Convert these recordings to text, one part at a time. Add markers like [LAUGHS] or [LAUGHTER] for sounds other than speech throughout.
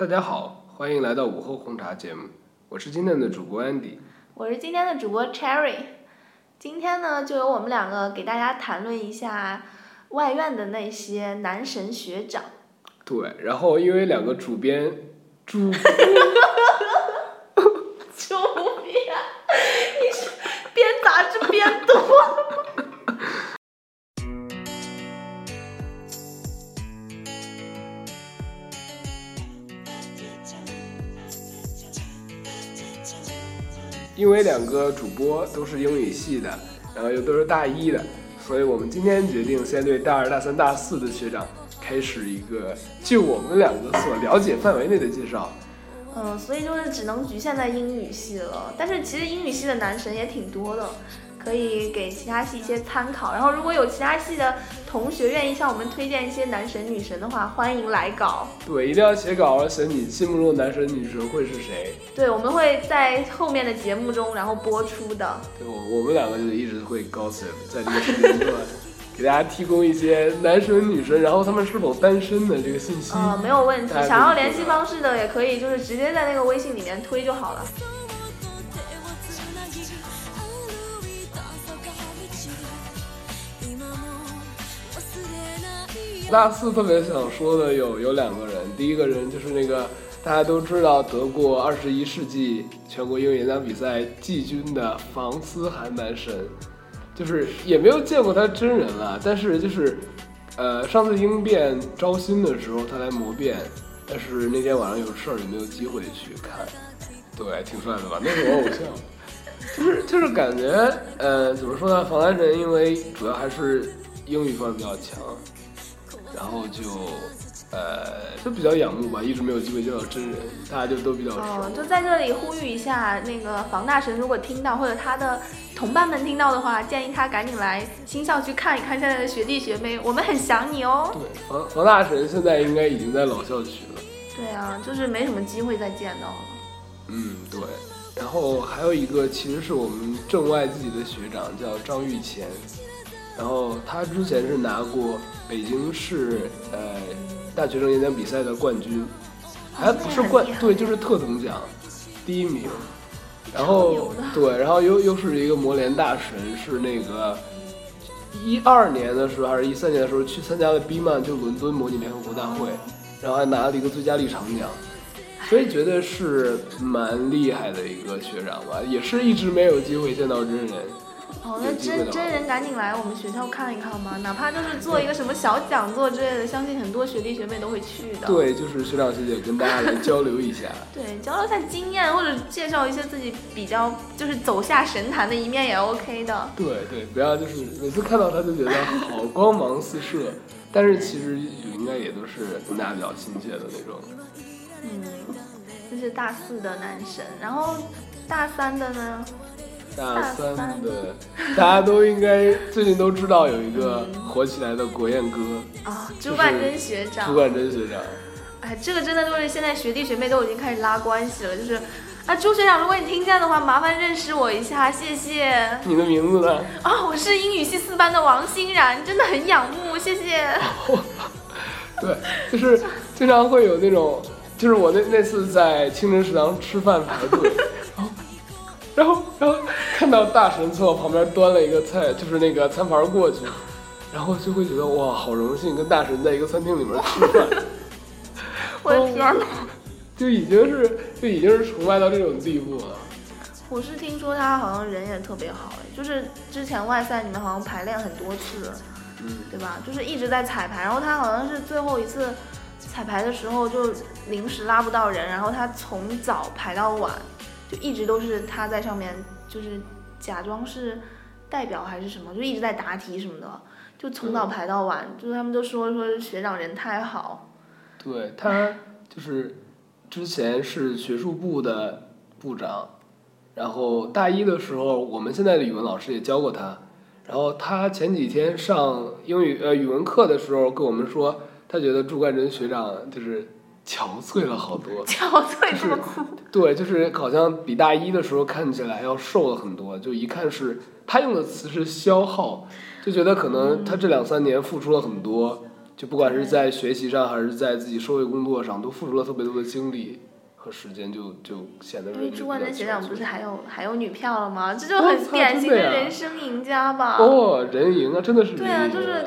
大家好，欢迎来到午后红茶节目，我是今天的主播 Andy。我是今天的主播 Cherry，今天呢就由我们两个给大家谈论一下外院的那些男神学长。对，然后因为两个主编主，[LAUGHS] 因为两个主播都是英语系的，然后又都是大一的，所以我们今天决定先对大二、大三、大四的学长开始一个就我们两个所了解范围内的介绍。嗯，所以就是只能局限在英语系了。但是其实英语系的男神也挺多的，可以给其他系一些参考。然后如果有其他系的同学愿意向我们推荐一些男神女神的话，欢迎来稿。对，一定要写稿，写你心目中的男神女神会是谁？对，我们会在后面的节目中然后播出的。对，我我们两个就一直会 gossip，在这个时间段给大家提供一些男神女神，然后他们是否单身的这个信息。呃，没有问题想要联系方式的也可以，就是直接在那个微信里面推就好了。大四特别想说的有有两个人，第一个人就是那个大家都知道得过二十一世纪全国英语演讲比赛季军的房思涵男神，就是也没有见过他真人啊，但是就是，呃，上次应变招新的时候他来磨变，但是那天晚上有事儿也没有机会去看，对，挺帅的吧？那是我偶像。[LAUGHS] 就是就是感觉，呃，怎么说呢？房男神因为主要还是英语方面比较强，然后就，呃，就比较仰慕吧，一直没有机会见到真人，大家就都比较熟。嗯，就在这里呼吁一下，那个房大神如果听到或者他的同伴们听到的话，建议他赶紧来新校区看一看现在的学弟学妹，我们很想你哦。对，房房大神现在应该已经在老校区了。对啊，就是没什么机会再见到了。嗯，对。然后还有一个其实是我们正外自己的学长，叫张玉乾。然后他之前是拿过北京市呃大学生演讲比赛的冠军，还不是冠对，就是特等奖第一名。然后对，然后又又是一个模联大神，是那个一二年的时候还是一三年的时候去参加了 B Man 就伦敦模拟联合国大会，然后还拿了一个最佳立场奖。所以觉得是蛮厉害的一个学长吧，也是一直没有机会见到真人。哦，那真真人赶紧来我们学校看一看吧，哪怕就是做一个什么小讲座之类的，相信很多学弟学妹都会去的。对，就是学长学姐跟大家来交流一下。[LAUGHS] 对，交流一下经验，或者介绍一些自己比较就是走下神坛的一面也 OK 的。对对，不要就是每次看到他就觉得好光芒四射，但是其实应该也都是跟大家比较亲切的那种。嗯，这是大四的男神，然后大三的呢？大三的 [LAUGHS] 大家都应该最近都知道有一个火起来的国宴哥啊，朱冠珍学长。朱冠珍学长。哎，这个真的就是现在学弟学妹都已经开始拉关系了，就是。啊，朱学长，如果你听见的话，麻烦认识我一下，谢谢。你的名字呢？[LAUGHS] 啊，我是英语系四班的王欣然，真的很仰慕，谢谢。[LAUGHS] 对，就是经常会有那种，就是我那那次在清真食堂吃饭排队，然后然后看到大神从我旁边端了一个菜，就是那个餐盘过去，然后就会觉得哇，好荣幸跟大神在一个餐厅里面吃饭。[LAUGHS] 我的天哪！就已经是就已经是崇拜到这种地步了。我是听说他好像人也特别好，哎，就是之前外赛你们好像排练很多次，嗯，对吧？就是一直在彩排，然后他好像是最后一次彩排的时候就临时拉不到人，然后他从早排到晚，就一直都是他在上面，就是假装是代表还是什么，就一直在答题什么的，就从早排到晚，就是他们都说说学长人太好。对他就是之前是学术部的部长，然后大一的时候，我们现在的语文老师也教过他。然后他前几天上英语呃语文课的时候跟我们说，他觉得朱冠珍学长就是憔悴了好多。[LAUGHS] 憔悴这么酷？[LAUGHS] 对，就是好像比大一的时候看起来要瘦了很多，就一看是他用的词是消耗，就觉得可能他这两三年付出了很多。就不管是在学习上还是在自己社会工作上，都付出了特别多的精力和时间，就就显得因为人朱冠珍学长不是还还有还有女票了吗？这就很典型的人生赢家吧。哦，人赢啊，真的是对啊就是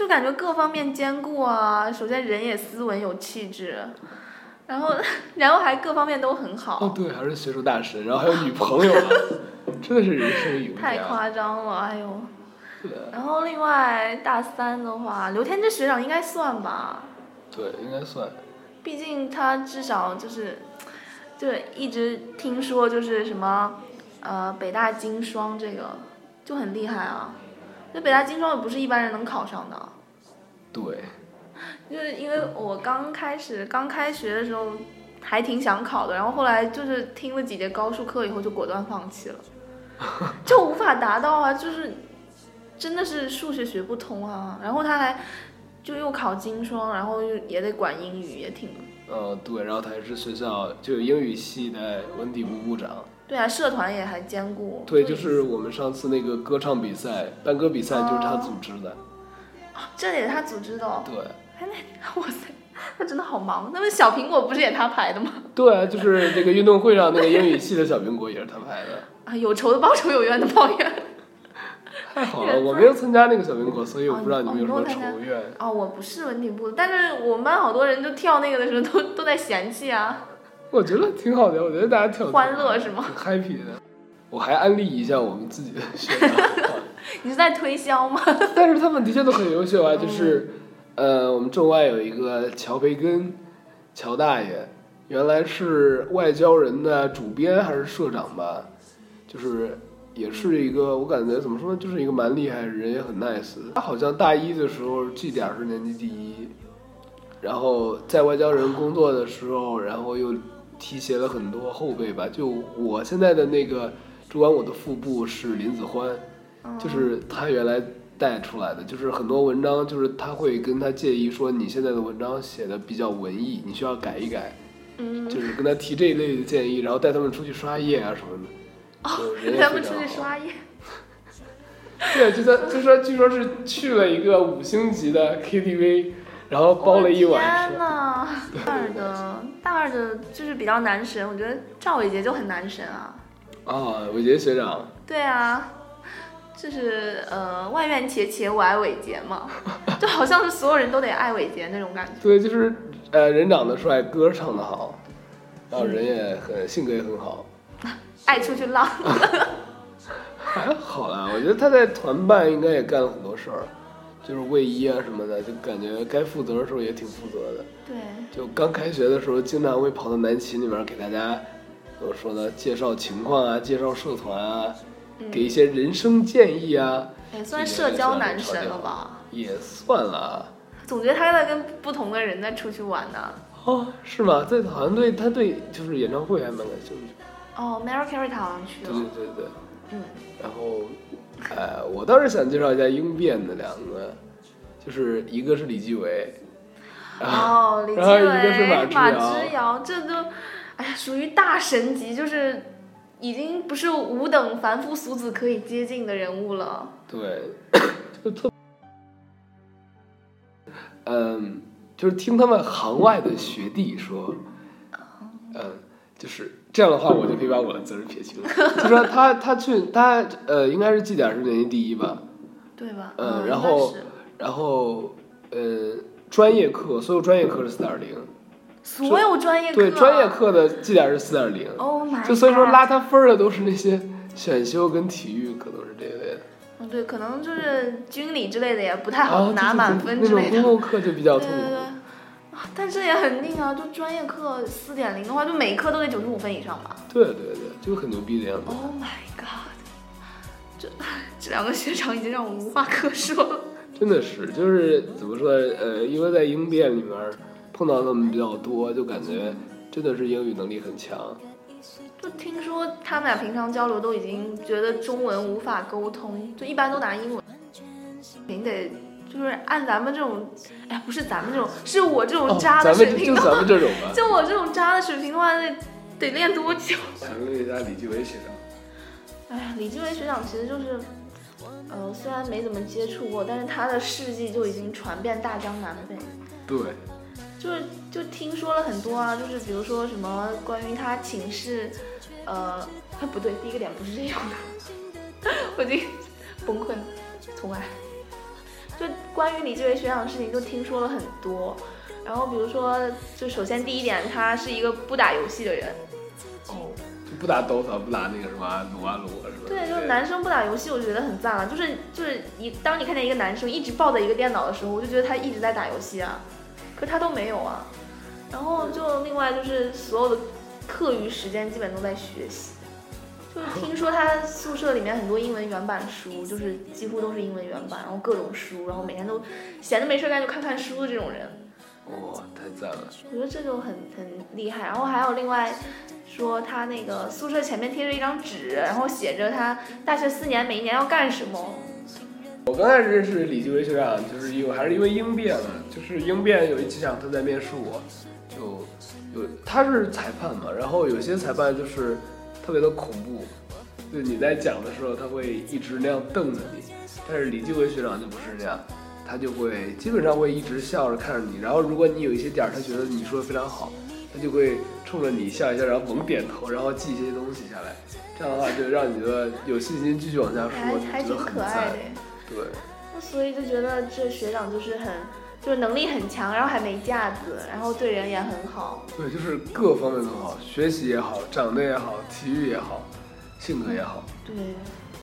就感觉各方面兼顾啊，首先人也斯文有气质，然后然后还各方面都很好。哦，对，还是学术大师，然后还有女朋友啊，[LAUGHS] 真的是人生赢家。太夸张了，哎呦！对然后另外大三的话，刘天之学长应该算吧，对，应该算。毕竟他至少就是，就一直听说就是什么，呃，北大金双这个就很厉害啊。那北大金双也不是一般人能考上的，对，就是因为我刚开始刚开学的时候还挺想考的，然后后来就是听了几节高数课以后就果断放弃了，[LAUGHS] 就无法达到啊，就是真的是数学学不通啊。然后他还就又考金双，然后又也得管英语，也挺呃，对，然后他还是学校就有英语系的文体部部长。对啊，社团也还兼顾。对，就是我们上次那个歌唱比赛，班歌比赛就是他组织的。这也是他组织的、哦。对，哎，那哇塞，他真的好忙。那么小苹果不是也他排的吗？[LAUGHS] 对啊，就是这个运动会上那个英语系的小苹果也是他排的。[LAUGHS] 啊，有仇的报仇，有怨的报怨。[LAUGHS] 太好了，我没有参加那个小苹果，所以我不知道你们有什么仇怨。哦，我不是文体部的，但是我们班好多人都跳那个的时候都都在嫌弃啊，我觉得挺好的，我觉得大家跳欢乐是吗？挺 happy 的。我还安利一下我们自己的学长，[LAUGHS] 你是在推销吗？但是他们的确都很优秀啊。就是，呃，我们中外有一个乔培根，乔大爷，原来是外交人的主编还是社长吧，就是也是一个，我感觉怎么说呢，就是一个蛮厉害，人也很 nice。他好像大一的时候绩点是年级第一，然后在外交人工作的时候，然后又提携了很多后辈吧。就我现在的那个主管我的腹部是林子欢，就是他原来带出来的，就是很多文章，就是他会跟他建议说，你现在的文章写的比较文艺，你需要改一改，嗯，就是跟他提这一类的建议，然后带他们出去刷夜啊什么的。就人也 [LAUGHS] 咱们出。去刷夜。[LAUGHS] 对，就他就说据说是去了一个五星级的 KTV，然后包了一晚天上。呐，大二的大二的就是比较男神，我觉得赵伟杰就很男神啊。啊，伟杰学长，对啊，就是呃，外院且且我爱伟杰嘛，[LAUGHS] 就好像是所有人都得爱伟杰那种感觉。对，就是呃人长得帅，歌唱得好，然后人也很性格也很好，[LAUGHS] 爱出去浪，[LAUGHS] 还好啦。我觉得他在团办应该也干了很多事儿，就是卫衣啊什么的，就感觉该负责的时候也挺负责的。对，就刚开学的时候，经常会跑到南琴里面给大家怎么说呢，介绍情况啊，介绍社团啊，给一些人生建议啊，也算社交男神了吧？也算了。总觉得他在跟不同的人在出去玩呢。哦，是吗？在好像对他对就是演唱会还蛮感兴趣。哦，Mary Carey 他好像去了。对对对。嗯。然后，呃，我倒是想介绍一下应变的两个，就是一个是李继伟，哦，[LAUGHS] 李继然后一个是伟、马之遥，这都，哎呀，属于大神级，就是已经不是吾等凡夫俗子可以接近的人物了。对，[COUGHS] 就特，嗯，就是听他们行外的学弟说，嗯，就是这样的话，我就可以把我的责任撇清了。就说他他去他呃，应该是绩点是年级第一吧，对吧？嗯然后然后呃，专业课所有专业课是四点零，所有专业课，对，专业课的绩点是四点零，，Oh my，就所以说拉他分儿的都是那些选修跟体育，可能是这一类的。嗯，对，可能就是军理之类的也不太啊，好拿满分之类的。公共课就比较痛苦。对对对，啊，但是也很硬啊！就专业课四点零的话，就每科都得九十五分以上吧。对对对，就很牛逼的样子。Oh my god！这 [LAUGHS] 这两个学长已经让我无话可说了。真的是，就是怎么说？呃，因为在应变里面碰到他们比较多，就感觉真的是英语能力很强。就听说他们俩平常交流都已经觉得中文无法沟通，就一般都拿英文。您得就是按咱们这种，哎呀，不是咱们这种，是我这哦种渣的咱们就就水平的话，咱们这种吧。[LAUGHS] 就我这种渣的水平的话，得得练多久？谈论一下李继伟学长。哎呀，李继伟学长其实就是呃，虽然没怎么接触过，但是他的事迹就已经传遍大江南北。对，就是就听说了很多啊，就是比如说什么关于他寝室，呃，不对，第一个点不是这样的，[LAUGHS] 我已经崩溃了，重来。就关于李志伟学长的事情，就听说了很多。然后比如说，就首先第一点，他是一个不打游戏的人。哦，就不打 DOTA，不打那个什么撸啊撸是吧？对，就是男生不打游戏，我就觉得很赞了。就是就是你，当你看见一个男生一直抱着一个电脑的时候，我就觉得他一直在打游戏啊。可他都没有啊。然后就另外就是所有的课余时间基本都在学习。就是听说他宿舍里面很多英文原版书，就是几乎都是英文原版，然后各种书，然后每天都闲着没事干就看看书的这种人。哇，太赞了！我觉得这就很很厉害。然后还有另外说他那个宿舍前面贴着一张纸，然后写着他大学四年每一年要干什么。我刚开始认识李继伟学长，就是因为还是因为应变了，就是应变有一几场他在面试我，就有他是裁判嘛，然后有些裁判就是特别的恐怖，就你在讲的时候他会一直那样瞪着你，但是李继伟学长就不是这样，他就会基本上会一直笑着看着你，然后如果你有一些点他觉得你说的非常好，他就会冲着你笑一笑，然后猛点头，然后记一些东西下来，这样的话就让你觉得有信心继续往下说，还还挺可爱。对，那所以就觉得这学长就是很，就是能力很强，然后还没架子，然后对人也很好。对，就是各方面都好，学习也好，长得也好，体育也好，性格也好。对。